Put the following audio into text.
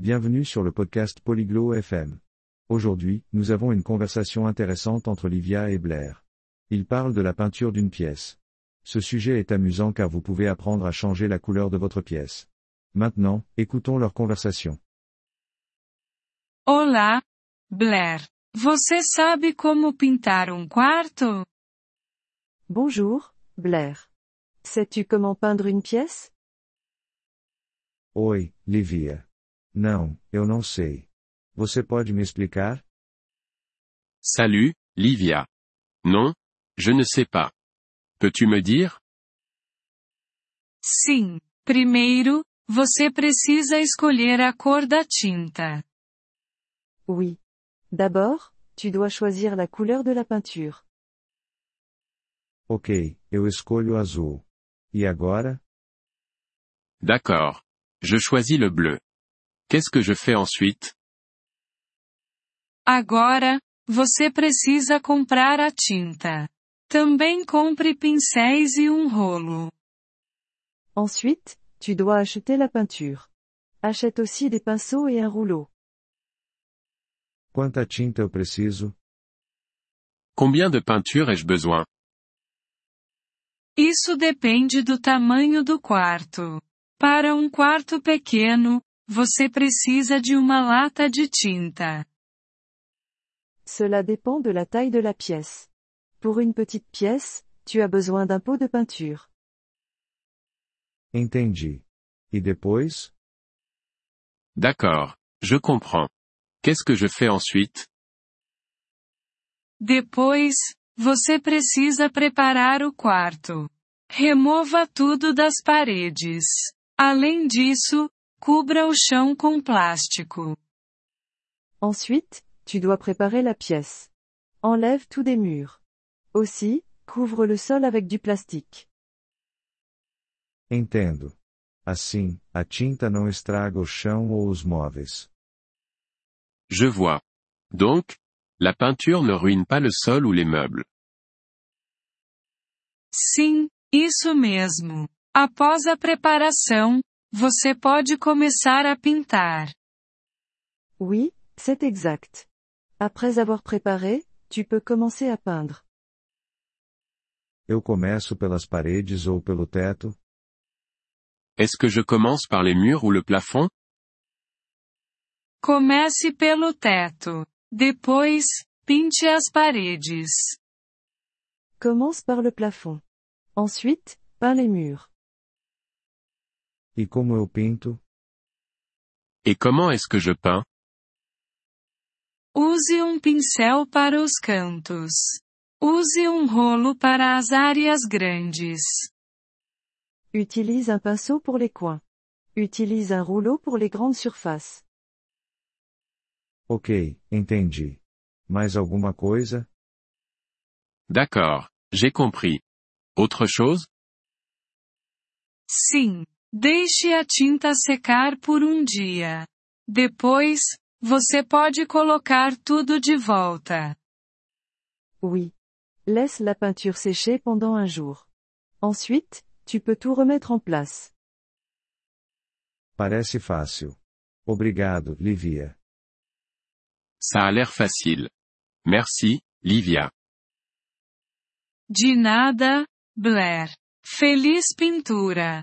Bienvenue sur le podcast Polyglot FM. Aujourd'hui, nous avons une conversation intéressante entre Livia et Blair. Ils parlent de la peinture d'une pièce. Ce sujet est amusant car vous pouvez apprendre à changer la couleur de votre pièce. Maintenant, écoutons leur conversation. Olá, Blair. Você sabe como pintar um quarto? Bonjour, Blair. Sais-tu comment peindre une pièce? Oi, Livia. Não, eu não sei. Você pode me explicar? Salut, Livia. Non, je ne sais pas. Peux-tu me dire Sim. Primeiro, você precisa escolher a cor da tinta. Oui. D'abord, tu dois choisir la couleur de la peinture. Ok, eu escolho azul. E agora? D'accord. Je choisis le bleu. Qu'est-ce que je fais ensuite Agora, você precisa comprar a tinta. Também compre pincéis e um rolo. Ensuite, tu dois acheter la peinture. Achète aussi des pinceaux et un rouleau. Quanta tinta eu preciso? Combien de peinture ai-je besoin Isso depende do tamanho do quarto. Para um quarto pequeno, você precisa de uma lata de tinta. Cela dépend de la taille de la pièce. Pour une petite pièce, tu as besoin d'un pot de peinture. Entendi. E depois? D'accord. Je comprends. Qu'est-ce que je fais ensuite Depois, você precisa preparar o quarto. Remova tudo das paredes. Além disso, cubra o chão com plástico. Ensuite, tu dois préparer la pièce. Enlève tout des murs. Aussi, couvre le sol avec du plastique. Entendo. Assim, a tinta não estraga o chão ou os móveis. Je vois. Donc, la peinture ne ruine pas le sol ou les meubles. Sim, isso mesmo. Após a preparação, você pode começar a pintar. Oui, c'est exact. Après avoir préparé, tu peux commencer à peindre. Eu começo pelas paredes ou pelo teto? Est-ce que je commence par les murs ou le plafond? Comece pelo teto. Depois, pinte as paredes. Commence par le plafond. Ensuite, peins les murs. E como eu pinto? Et comment est-ce que je peins Use um pincel para os cantos. Use um rolo para as áreas grandes. Utilise un pinceau pour les coins. Utilise un rouleau pour les grandes surfaces. Ok, entendi. Mais alguma coisa? D'accord. J'ai compris. Autre chose Sim. Deixe a tinta secar por um dia. Depois, você pode colocar tudo de volta. Oui. Laisse la peinture sécher pendant un jour. Ensuite, tu peux tout remettre en place. Parece fácil. Obrigado, Livia. Ça a l'air facile. Merci, Livia. De nada, Blair. Feliz pintura.